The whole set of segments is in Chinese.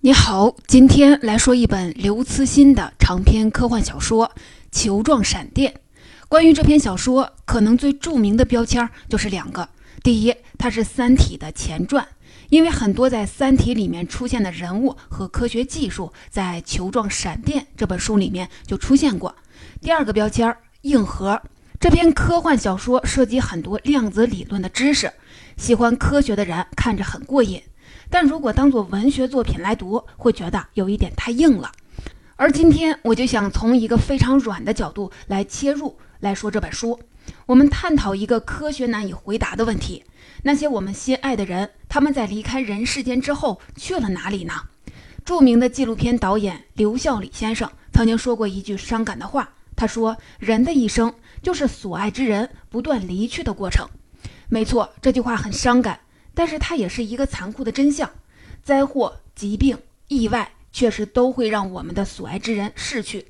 你好，今天来说一本刘慈欣的长篇科幻小说《球状闪电》。关于这篇小说，可能最著名的标签就是两个：第一，它是《三体》的前传，因为很多在《三体》里面出现的人物和科学技术，在《球状闪电》这本书里面就出现过；第二个标签，硬核。这篇科幻小说涉及很多量子理论的知识，喜欢科学的人看着很过瘾。但如果当做文学作品来读，会觉得有一点太硬了。而今天我就想从一个非常软的角度来切入来说这本书。我们探讨一个科学难以回答的问题：那些我们心爱的人，他们在离开人世间之后去了哪里呢？著名的纪录片导演刘孝礼先生曾经说过一句伤感的话，他说：“人的一生就是所爱之人不断离去的过程。”没错，这句话很伤感。但是它也是一个残酷的真相，灾祸、疾病、意外确实都会让我们的所爱之人逝去。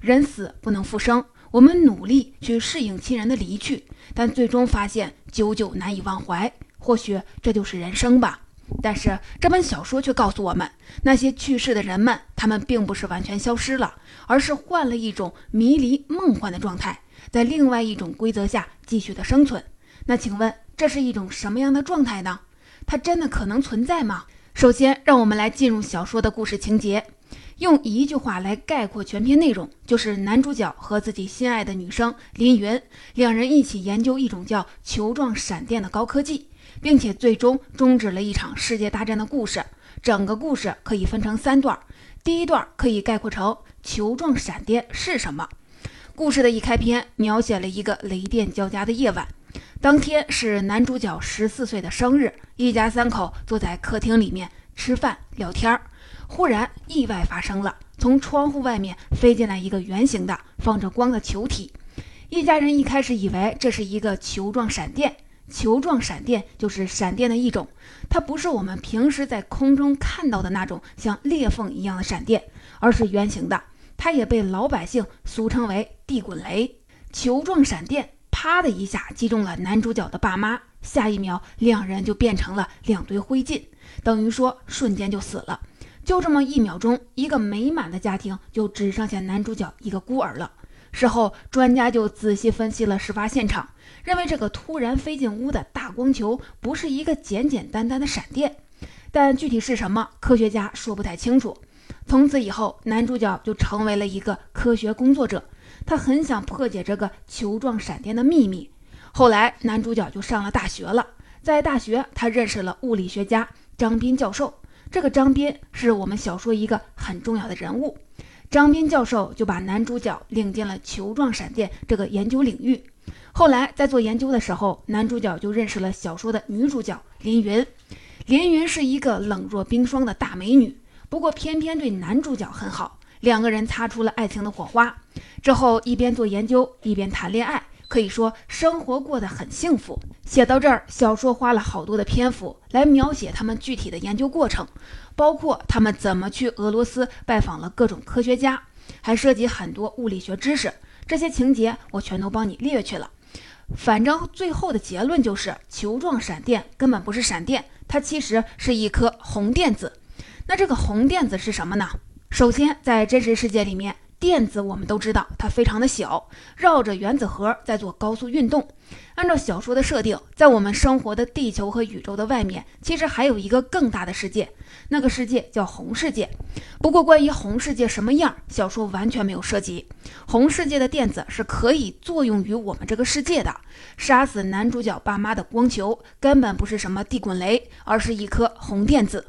人死不能复生，我们努力去适应亲人的离去，但最终发现久久难以忘怀。或许这就是人生吧。但是这本小说却告诉我们，那些去世的人们，他们并不是完全消失了，而是换了一种迷离梦幻的状态，在另外一种规则下继续的生存。那请问，这是一种什么样的状态呢？它真的可能存在吗？首先，让我们来进入小说的故事情节。用一句话来概括全篇内容，就是男主角和自己心爱的女生林云两人一起研究一种叫球状闪电的高科技，并且最终终止了一场世界大战的故事。整个故事可以分成三段，第一段可以概括成球状闪电是什么。故事的一开篇描写了一个雷电交加的夜晚。当天是男主角十四岁的生日，一家三口坐在客厅里面吃饭聊天儿。忽然，意外发生了，从窗户外面飞进来一个圆形的、放着光的球体。一家人一开始以为这是一个球状闪电，球状闪电就是闪电的一种，它不是我们平时在空中看到的那种像裂缝一样的闪电，而是圆形的。它也被老百姓俗称为地滚雷。球状闪电。啪的一下击中了男主角的爸妈，下一秒两人就变成了两堆灰烬，等于说瞬间就死了。就这么一秒钟，一个美满的家庭就只剩下男主角一个孤儿了。事后专家就仔细分析了事发现场，认为这个突然飞进屋的大光球不是一个简简单单的闪电，但具体是什么，科学家说不太清楚。从此以后，男主角就成为了一个科学工作者。他很想破解这个球状闪电的秘密。后来，男主角就上了大学了。在大学，他认识了物理学家张斌教授。这个张斌是我们小说一个很重要的人物。张斌教授就把男主角领进了球状闪电这个研究领域。后来，在做研究的时候，男主角就认识了小说的女主角林云。林云是一个冷若冰霜的大美女，不过偏偏对男主角很好。两个人擦出了爱情的火花，之后一边做研究一边谈恋爱，可以说生活过得很幸福。写到这儿，小说花了好多的篇幅来描写他们具体的研究过程，包括他们怎么去俄罗斯拜访了各种科学家，还涉及很多物理学知识。这些情节我全都帮你列去了。反正最后的结论就是，球状闪电根本不是闪电，它其实是一颗红电子。那这个红电子是什么呢？首先，在真实世界里面，电子我们都知道它非常的小，绕着原子核在做高速运动。按照小说的设定，在我们生活的地球和宇宙的外面，其实还有一个更大的世界，那个世界叫红世界。不过，关于红世界什么样，小说完全没有涉及。红世界的电子是可以作用于我们这个世界的，杀死男主角爸妈的光球根本不是什么地滚雷，而是一颗红电子。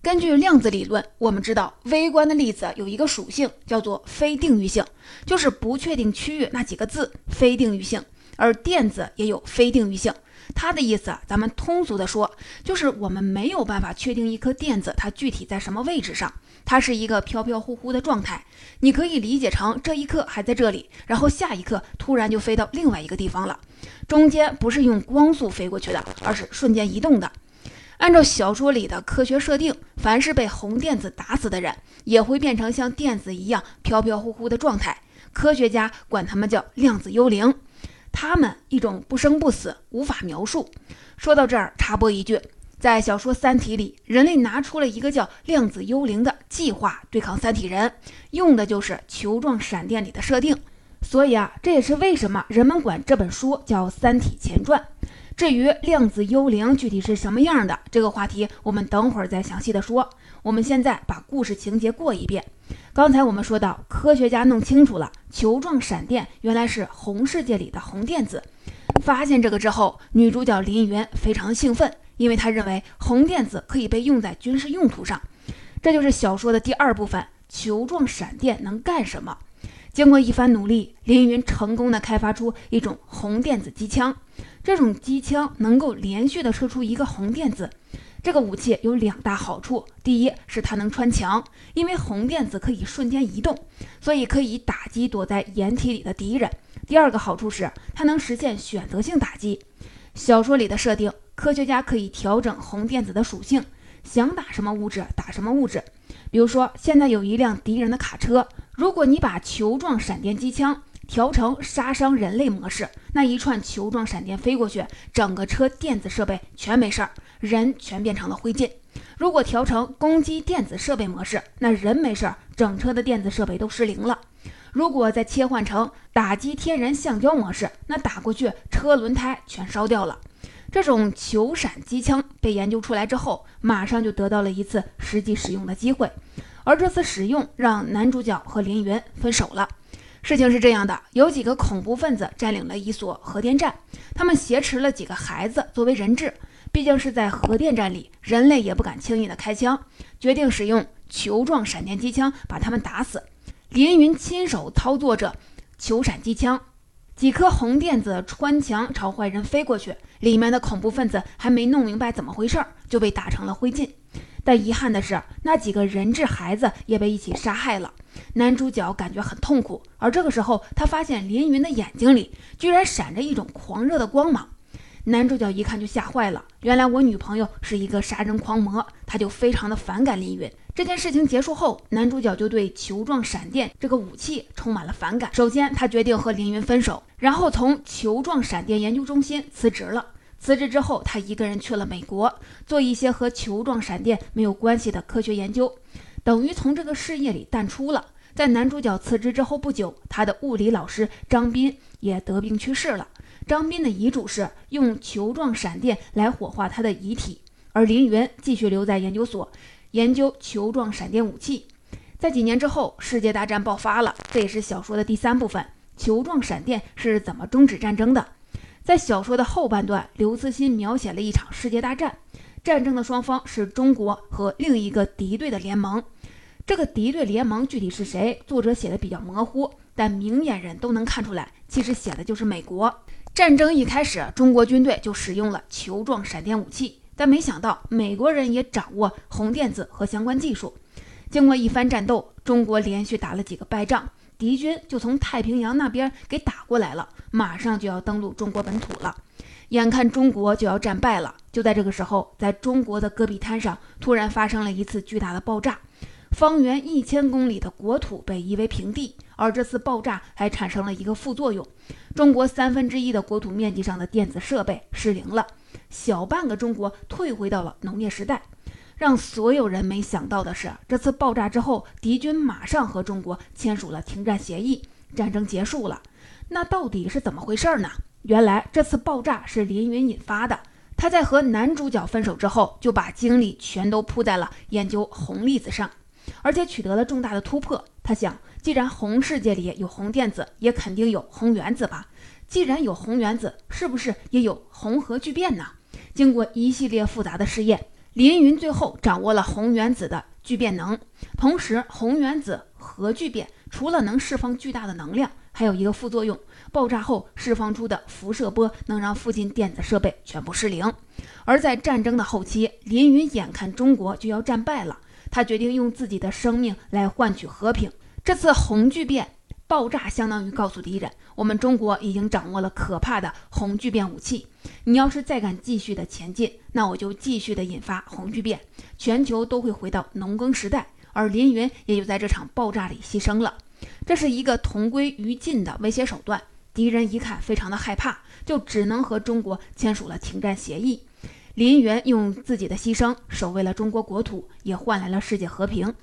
根据量子理论，我们知道微观的粒子有一个属性叫做非定域性，就是不确定区域那几个字，非定域性。而电子也有非定域性，它的意思啊，咱们通俗的说，就是我们没有办法确定一颗电子它具体在什么位置上，它是一个飘飘忽忽的状态。你可以理解成这一刻还在这里，然后下一刻突然就飞到另外一个地方了，中间不是用光速飞过去的，而是瞬间移动的。按照小说里的科学设定，凡是被红电子打死的人，也会变成像电子一样飘飘忽忽的状态。科学家管他们叫量子幽灵。他们一种不生不死，无法描述。说到这儿，插播一句：在小说《三体》里，人类拿出了一个叫量子幽灵的计划对抗三体人，用的就是球状闪电里的设定。所以啊，这也是为什么人们管这本书叫《三体前传》。至于量子幽灵具体是什么样的，这个话题我们等会儿再详细的说。我们现在把故事情节过一遍。刚才我们说到，科学家弄清楚了球状闪电原来是红世界里的红电子。发现这个之后，女主角林云非常兴奋，因为她认为红电子可以被用在军事用途上。这就是小说的第二部分：球状闪电能干什么？经过一番努力，林云成功的开发出一种红电子机枪。这种机枪能够连续的射出一个红电子。这个武器有两大好处：第一是它能穿墙，因为红电子可以瞬间移动，所以可以打击躲在掩体里的敌人；第二个好处是它能实现选择性打击。小说里的设定，科学家可以调整红电子的属性，想打什么物质打什么物质。比如说，现在有一辆敌人的卡车，如果你把球状闪电机枪。调成杀伤人类模式，那一串球状闪电飞过去，整个车电子设备全没事儿，人全变成了灰烬。如果调成攻击电子设备模式，那人没事儿，整车的电子设备都失灵了。如果再切换成打击天然橡胶模式，那打过去车轮胎全烧掉了。这种球闪机枪被研究出来之后，马上就得到了一次实际使用的机会，而这次使用让男主角和林云分手了。事情是这样的，有几个恐怖分子占领了一所核电站，他们挟持了几个孩子作为人质。毕竟是在核电站里，人类也不敢轻易的开枪，决定使用球状闪电机枪把他们打死。林云亲手操作着球闪机枪，几颗红电子穿墙朝坏人飞过去，里面的恐怖分子还没弄明白怎么回事，就被打成了灰烬。但遗憾的是，那几个人质孩子也被一起杀害了。男主角感觉很痛苦，而这个时候，他发现林云的眼睛里居然闪着一种狂热的光芒。男主角一看就吓坏了，原来我女朋友是一个杀人狂魔，他就非常的反感林云。这件事情结束后，男主角就对球状闪电这个武器充满了反感。首先，他决定和林云分手，然后从球状闪电研究中心辞职了。辞职之后，他一个人去了美国，做一些和球状闪电没有关系的科学研究。等于从这个事业里淡出了。在男主角辞职之后不久，他的物理老师张斌也得病去世了。张斌的遗嘱是用球状闪电来火化他的遗体，而林云继续留在研究所研究球状闪电武器。在几年之后，世界大战爆发了，这也是小说的第三部分。球状闪电是怎么终止战争的？在小说的后半段，刘慈欣描写了一场世界大战，战争的双方是中国和另一个敌对的联盟。这个敌对联盟具体是谁？作者写的比较模糊，但明眼人都能看出来，其实写的就是美国。战争一开始，中国军队就使用了球状闪电武器，但没想到美国人也掌握红电子和相关技术。经过一番战斗，中国连续打了几个败仗，敌军就从太平洋那边给打过来了，马上就要登陆中国本土了。眼看中国就要战败了，就在这个时候，在中国的戈壁滩上突然发生了一次巨大的爆炸。方圆一千公里的国土被夷为平地，而这次爆炸还产生了一个副作用：中国三分之一的国土面积上的电子设备失灵了，小半个中国退回到了农业时代。让所有人没想到的是，这次爆炸之后，敌军马上和中国签署了停战协议，战争结束了。那到底是怎么回事呢？原来这次爆炸是林云引发的。他在和男主角分手之后，就把精力全都扑在了研究红粒子上。而且取得了重大的突破。他想，既然红世界里有红电子，也肯定有红原子吧？既然有红原子，是不是也有红核聚变呢？经过一系列复杂的试验，林云最后掌握了红原子的聚变能。同时，红原子核聚变除了能释放巨大的能量，还有一个副作用：爆炸后释放出的辐射波能让附近电子设备全部失灵。而在战争的后期，林云眼看中国就要战败了。他决定用自己的生命来换取和平。这次红巨变爆炸，相当于告诉敌人，我们中国已经掌握了可怕的红巨变武器。你要是再敢继续的前进，那我就继续的引发红巨变，全球都会回到农耕时代，而林云也就在这场爆炸里牺牲了。这是一个同归于尽的威胁手段。敌人一看非常的害怕，就只能和中国签署了停战协议。林云用自己的牺牲守卫了中国国土，也换来了世界和平。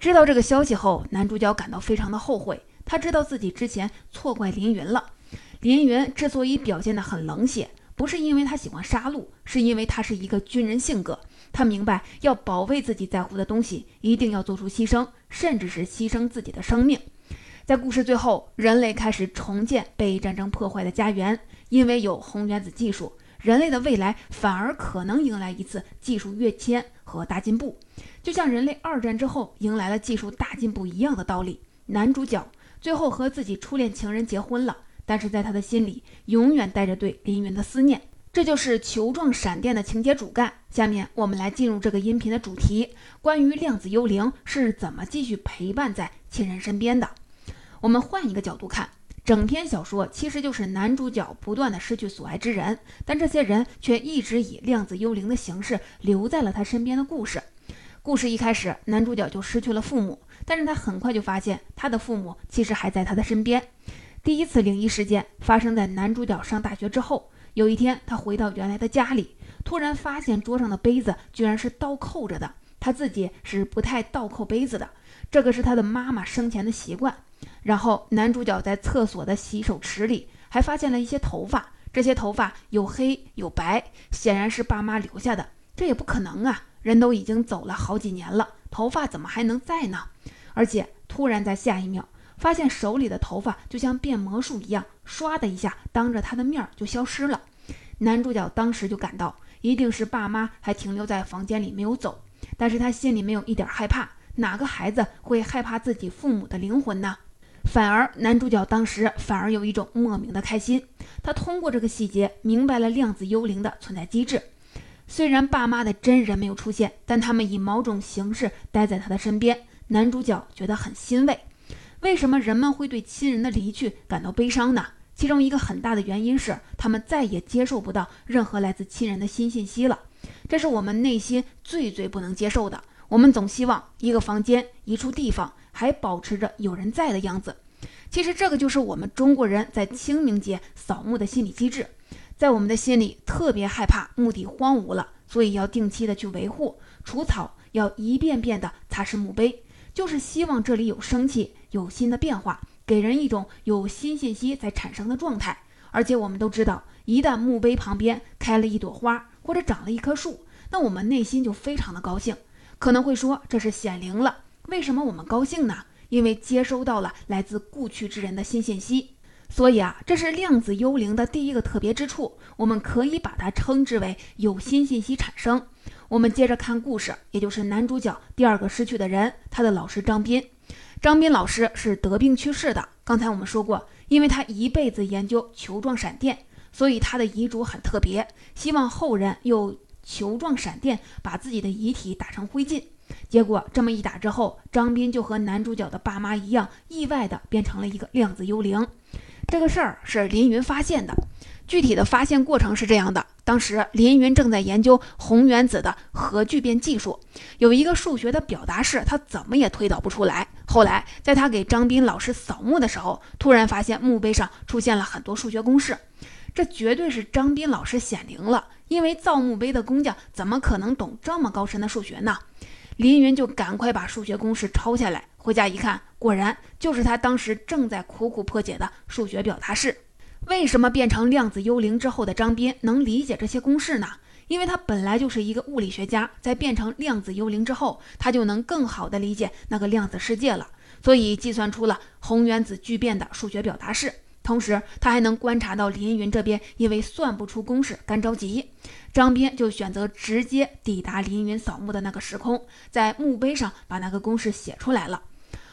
知道这个消息后，男主角感到非常的后悔。他知道自己之前错怪林云了。林云之所以表现得很冷血，不是因为他喜欢杀戮，是因为他是一个军人性格。他明白要保卫自己在乎的东西，一定要做出牺牲，甚至是牺牲自己的生命。在故事最后，人类开始重建被战争破坏的家园，因为有红原子技术，人类的未来反而可能迎来一次技术跃迁和大进步，就像人类二战之后迎来了技术大进步一样的道理。男主角。最后和自己初恋情人结婚了，但是在他的心里永远带着对林云的思念。这就是球状闪电的情节主干。下面我们来进入这个音频的主题：关于量子幽灵是怎么继续陪伴在亲人身边的。我们换一个角度看，整篇小说其实就是男主角不断的失去所爱之人，但这些人却一直以量子幽灵的形式留在了他身边的故事。故事一开始，男主角就失去了父母。但是他很快就发现，他的父母其实还在他的身边。第一次灵异事件发生在男主角上大学之后。有一天，他回到原来的家里，突然发现桌上的杯子居然是倒扣着的。他自己是不太倒扣杯子的，这个是他的妈妈生前的习惯。然后，男主角在厕所的洗手池里还发现了一些头发，这些头发有黑有白，显然是爸妈留下的。这也不可能啊，人都已经走了好几年了，头发怎么还能在呢？而且突然在下一秒，发现手里的头发就像变魔术一样，唰的一下，当着他的面就消失了。男主角当时就感到，一定是爸妈还停留在房间里没有走。但是他心里没有一点害怕，哪个孩子会害怕自己父母的灵魂呢？反而男主角当时反而有一种莫名的开心。他通过这个细节明白了量子幽灵的存在机制。虽然爸妈的真人没有出现，但他们以某种形式待在他的身边。男主角觉得很欣慰。为什么人们会对亲人的离去感到悲伤呢？其中一个很大的原因是，他们再也接受不到任何来自亲人的新信息了。这是我们内心最最不能接受的。我们总希望一个房间、一处地方还保持着有人在的样子。其实，这个就是我们中国人在清明节扫墓的心理机制。在我们的心里，特别害怕墓地荒芜了，所以要定期的去维护、除草，要一遍遍的擦拭墓碑。就是希望这里有生气，有新的变化，给人一种有新信息在产生的状态。而且我们都知道，一旦墓碑旁边开了一朵花，或者长了一棵树，那我们内心就非常的高兴。可能会说这是显灵了，为什么我们高兴呢？因为接收到了来自故去之人的新信息。所以啊，这是量子幽灵的第一个特别之处，我们可以把它称之为有新信息产生。我们接着看故事，也就是男主角第二个失去的人，他的老师张斌。张斌老师是得病去世的。刚才我们说过，因为他一辈子研究球状闪电，所以他的遗嘱很特别，希望后人用球状闪电把自己的遗体打成灰烬。结果这么一打之后，张斌就和男主角的爸妈一样，意外的变成了一个量子幽灵。这个事儿是林云发现的。具体的发现过程是这样的：当时林云正在研究红原子的核聚变技术，有一个数学的表达式，他怎么也推导不出来。后来在他给张斌老师扫墓的时候，突然发现墓碑上出现了很多数学公式，这绝对是张斌老师显灵了。因为造墓碑的工匠怎么可能懂这么高深的数学呢？林云就赶快把数学公式抄下来，回家一看，果然就是他当时正在苦苦破解的数学表达式。为什么变成量子幽灵之后的张斌能理解这些公式呢？因为他本来就是一个物理学家，在变成量子幽灵之后，他就能更好的理解那个量子世界了，所以计算出了红原子聚变的数学表达式。同时，他还能观察到林云这边因为算不出公式干着急，张斌就选择直接抵达林云扫墓的那个时空，在墓碑上把那个公式写出来了。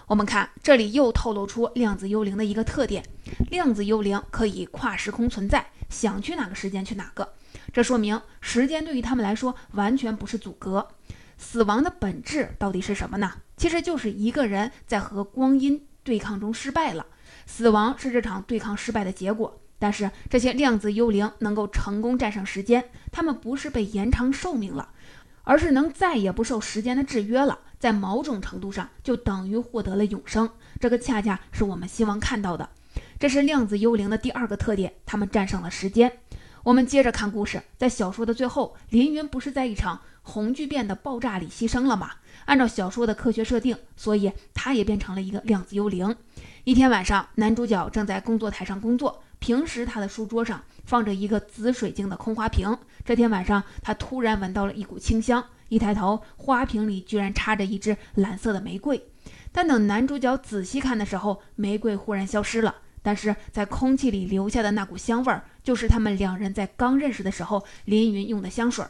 我们看这里又透露出量子幽灵的一个特点：量子幽灵可以跨时空存在，想去哪个时间去哪个。这说明时间对于他们来说完全不是阻隔。死亡的本质到底是什么呢？其实就是一个人在和光阴对抗中失败了，死亡是这场对抗失败的结果。但是这些量子幽灵能够成功战胜时间，他们不是被延长寿命了，而是能再也不受时间的制约了。在某种程度上，就等于获得了永生。这个恰恰是我们希望看到的。这是量子幽灵的第二个特点，他们战胜了时间。我们接着看故事，在小说的最后，林云不是在一场红巨变的爆炸里牺牲了吗？按照小说的科学设定，所以他也变成了一个量子幽灵。一天晚上，男主角正在工作台上工作，平时他的书桌上放着一个紫水晶的空花瓶。这天晚上，他突然闻到了一股清香，一抬头，花瓶里居然插着一支蓝色的玫瑰。但等男主角仔细看的时候，玫瑰忽然消失了。但是在空气里留下的那股香味儿，就是他们两人在刚认识的时候林云用的香水。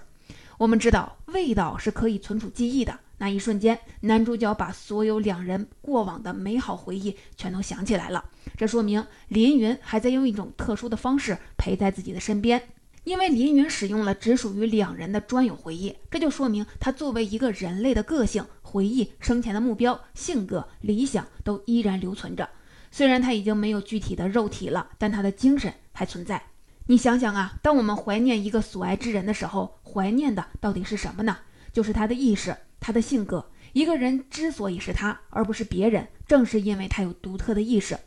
我们知道味道是可以存储记忆的。那一瞬间，男主角把所有两人过往的美好回忆全都想起来了。这说明林云还在用一种特殊的方式陪在自己的身边，因为林云使用了只属于两人的专有回忆，这就说明他作为一个人类的个性、回忆、生前的目标、性格、理想都依然留存着。虽然他已经没有具体的肉体了，但他的精神还存在。你想想啊，当我们怀念一个所爱之人的时候，怀念的到底是什么呢？就是他的意识，他的性格。一个人之所以是他，而不是别人，正是因为他有独特的意识。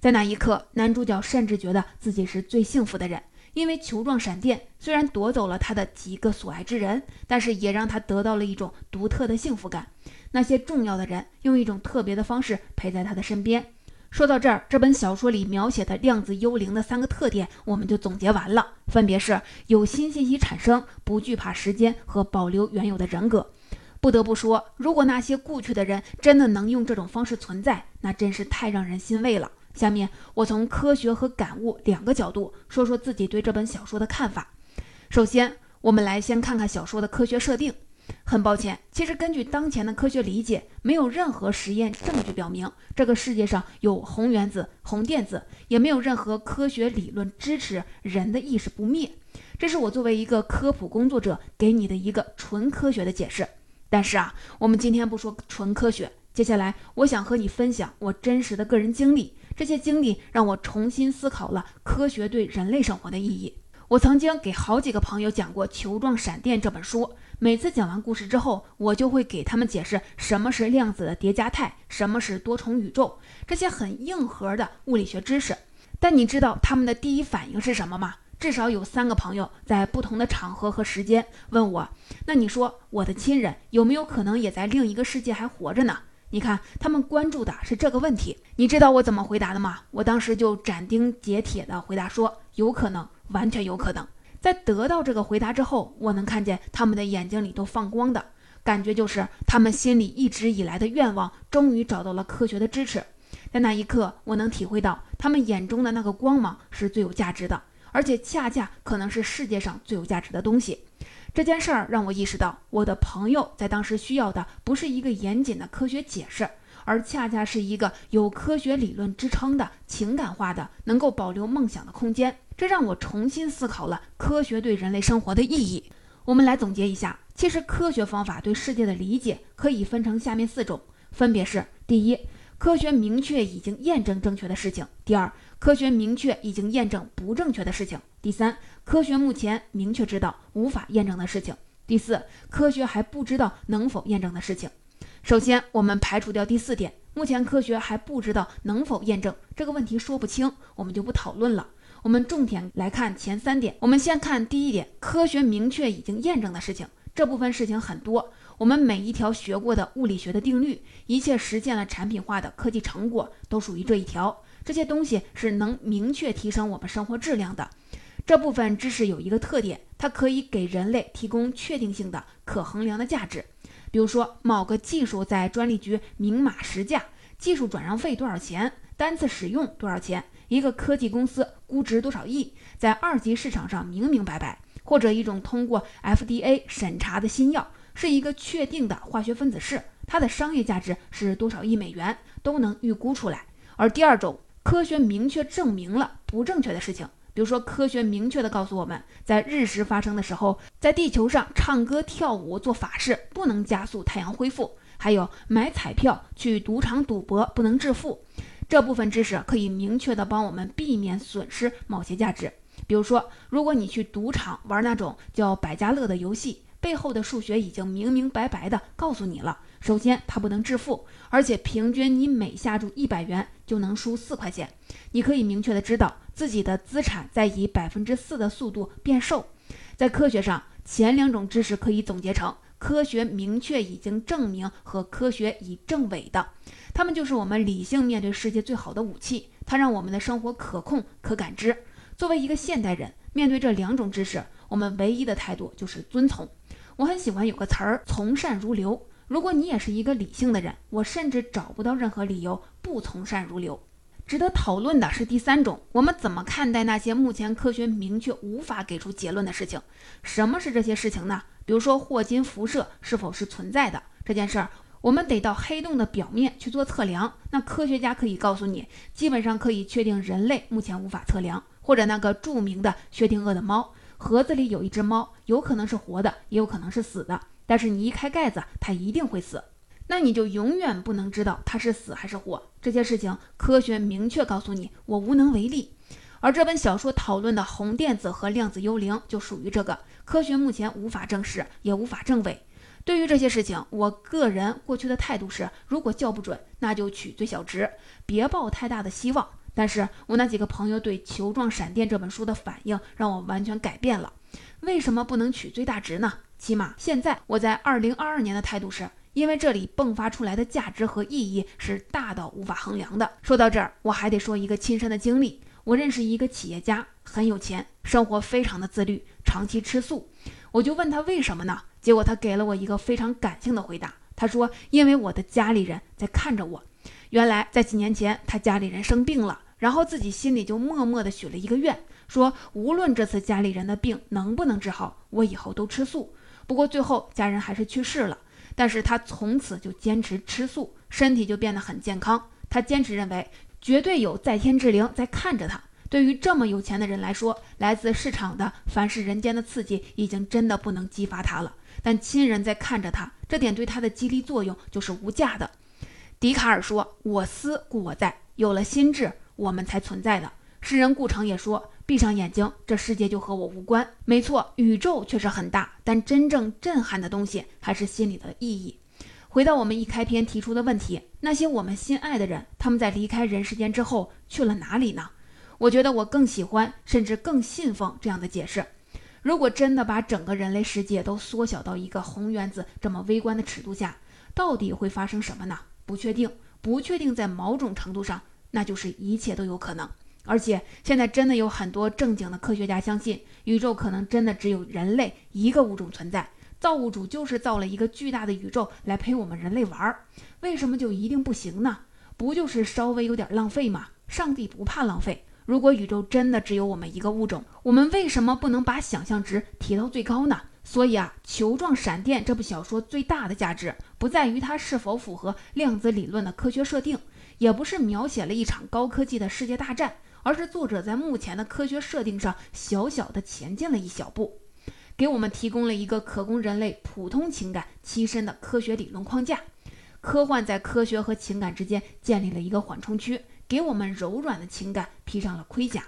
在那一刻，男主角甚至觉得自己是最幸福的人，因为球状闪电虽然夺走了他的几个所爱之人，但是也让他得到了一种独特的幸福感。那些重要的人用一种特别的方式陪在他的身边。说到这儿，这本小说里描写的量子幽灵的三个特点，我们就总结完了，分别是有新信息产生，不惧怕时间和保留原有的人格。不得不说，如果那些故去的人真的能用这种方式存在，那真是太让人欣慰了。下面我从科学和感悟两个角度说说自己对这本小说的看法。首先，我们来先看看小说的科学设定。很抱歉，其实根据当前的科学理解，没有任何实验证据表明这个世界上有红原子、红电子，也没有任何科学理论支持人的意识不灭。这是我作为一个科普工作者给你的一个纯科学的解释。但是啊，我们今天不说纯科学，接下来我想和你分享我真实的个人经历，这些经历让我重新思考了科学对人类生活的意义。我曾经给好几个朋友讲过《球状闪电》这本书。每次讲完故事之后，我就会给他们解释什么是量子的叠加态，什么是多重宇宙，这些很硬核的物理学知识。但你知道他们的第一反应是什么吗？至少有三个朋友在不同的场合和时间问我：“那你说我的亲人有没有可能也在另一个世界还活着呢？”你看，他们关注的是这个问题。你知道我怎么回答的吗？我当时就斩钉截铁地回答说：“有可能，完全有可能。”在得到这个回答之后，我能看见他们的眼睛里都放光的感觉，就是他们心里一直以来的愿望终于找到了科学的支持。在那一刻，我能体会到他们眼中的那个光芒是最有价值的，而且恰恰可能是世界上最有价值的东西。这件事儿让我意识到，我的朋友在当时需要的不是一个严谨的科学解释。而恰恰是一个有科学理论支撑的情感化的、能够保留梦想的空间，这让我重新思考了科学对人类生活的意义。我们来总结一下，其实科学方法对世界的理解可以分成下面四种，分别是：第一，科学明确已经验证正确的事情；第二，科学明确已经验证不正确的事情；第三，科学目前明确知道无法验证的事情；第四，科学还不知道能否验证的事情。首先，我们排除掉第四点，目前科学还不知道能否验证这个问题，说不清，我们就不讨论了。我们重点来看前三点。我们先看第一点，科学明确已经验证的事情。这部分事情很多，我们每一条学过的物理学的定律，一切实现了产品化的科技成果，都属于这一条。这些东西是能明确提升我们生活质量的。这部分知识有一个特点，它可以给人类提供确定性的、可衡量的价值。比如说，某个技术在专利局明码实价，技术转让费多少钱，单次使用多少钱，一个科技公司估值多少亿，在二级市场上明明白白。或者一种通过 FDA 审查的新药，是一个确定的化学分子式，它的商业价值是多少亿美元，都能预估出来。而第二种，科学明确证明了不正确的事情。比如说，科学明确的告诉我们，在日食发生的时候，在地球上唱歌跳舞做法事不能加速太阳恢复；还有买彩票去赌场赌博不能致富。这部分知识可以明确的帮我们避免损失某些价值。比如说，如果你去赌场玩那种叫百家乐的游戏，背后的数学已经明明白白地告诉你了。首先，它不能致富，而且平均你每下注一百元就能输四块钱。你可以明确的知道。自己的资产在以百分之四的速度变瘦。在科学上，前两种知识可以总结成：科学明确已经证明和科学已证伪的。它们就是我们理性面对世界最好的武器，它让我们的生活可控、可感知。作为一个现代人，面对这两种知识，我们唯一的态度就是遵从。我很喜欢有个词儿“从善如流”。如果你也是一个理性的人，我甚至找不到任何理由不从善如流。值得讨论的是第三种，我们怎么看待那些目前科学明确无法给出结论的事情？什么是这些事情呢？比如说霍金辐射是否是存在的这件事儿，我们得到黑洞的表面去做测量。那科学家可以告诉你，基本上可以确定人类目前无法测量。或者那个著名的薛定谔的猫，盒子里有一只猫，有可能是活的，也有可能是死的。但是你一开盖子，它一定会死，那你就永远不能知道它是死还是活。这些事情科学明确告诉你，我无能为力。而这本小说讨论的红电子和量子幽灵就属于这个，科学目前无法证实，也无法证伪。对于这些事情，我个人过去的态度是，如果叫不准，那就取最小值，别抱太大的希望。但是我那几个朋友对《球状闪电》这本书的反应，让我完全改变了。为什么不能取最大值呢？起码现在我在二零二二年的态度是，因为这里迸发出来的价值和意义是大到无法衡量的。说到这儿，我还得说一个亲身的经历。我认识一个企业家，很有钱，生活非常的自律，长期吃素。我就问他为什么呢？结果他给了我一个非常感性的回答。他说：“因为我的家里人在看着我。原来在几年前，他家里人生病了，然后自己心里就默默地许了一个愿，说无论这次家里人的病能不能治好，我以后都吃素。”不过最后家人还是去世了，但是他从此就坚持吃素，身体就变得很健康。他坚持认为，绝对有在天之灵在看着他。对于这么有钱的人来说，来自市场的凡是人间的刺激，已经真的不能激发他了。但亲人在看着他，这点对他的激励作用就是无价的。笛卡尔说：“我思故我在。”有了心智，我们才存在的。诗人顾城也说。闭上眼睛，这世界就和我无关。没错，宇宙确实很大，但真正震撼的东西还是心里的意义。回到我们一开篇提出的问题，那些我们心爱的人，他们在离开人世间之后去了哪里呢？我觉得我更喜欢，甚至更信奉这样的解释：如果真的把整个人类世界都缩小到一个红原子这么微观的尺度下，到底会发生什么呢？不确定，不确定，在某种程度上，那就是一切都有可能。而且现在真的有很多正经的科学家相信，宇宙可能真的只有人类一个物种存在，造物主就是造了一个巨大的宇宙来陪我们人类玩儿。为什么就一定不行呢？不就是稍微有点浪费吗？上帝不怕浪费。如果宇宙真的只有我们一个物种，我们为什么不能把想象值提到最高呢？所以啊，《球状闪电》这部小说最大的价值不在于它是否符合量子理论的科学设定，也不是描写了一场高科技的世界大战。而是作者在目前的科学设定上小小的前进了一小步，给我们提供了一个可供人类普通情感栖身的科学理论框架。科幻在科学和情感之间建立了一个缓冲区，给我们柔软的情感披上了盔甲。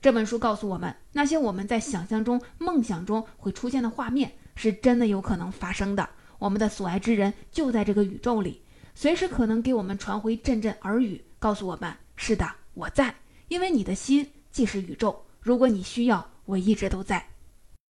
这本书告诉我们，那些我们在想象中、梦想中会出现的画面，是真的有可能发生的。我们的所爱之人就在这个宇宙里，随时可能给我们传回阵阵耳语，告诉我们：是的，我在。因为你的心即是宇宙，如果你需要，我一直都在。